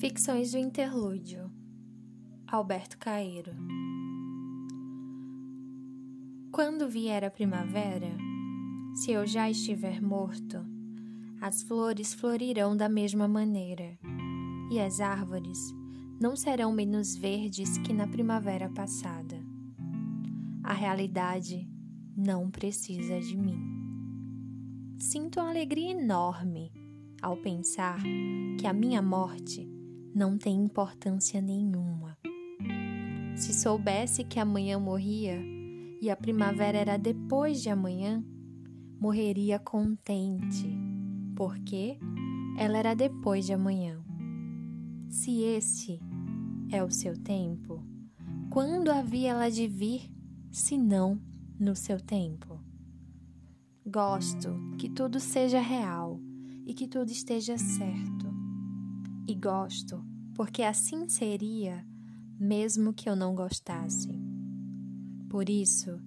Ficções do Interlúdio Alberto Caeiro Quando vier a primavera, se eu já estiver morto, as flores florirão da mesma maneira, e as árvores não serão menos verdes que na primavera passada. A realidade não precisa de mim. Sinto uma alegria enorme ao pensar que a minha morte não tem importância nenhuma. Se soubesse que amanhã morria e a primavera era depois de amanhã, morreria contente, porque ela era depois de amanhã. Se esse é o seu tempo, quando havia ela de vir, se não no seu tempo? Gosto que tudo seja real e que tudo esteja certo e gosto, porque assim seria, mesmo que eu não gostasse. Por isso,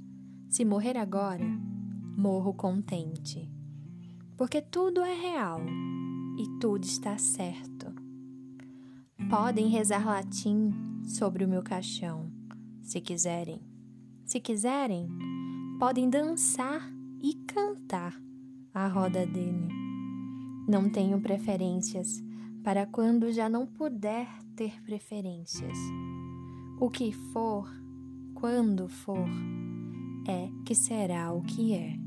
se morrer agora, morro contente, porque tudo é real e tudo está certo. Podem rezar latim sobre o meu caixão, se quiserem. Se quiserem, podem dançar e cantar à roda dele. Não tenho preferências para quando já não puder ter preferências. O que for, quando for, é que será o que é.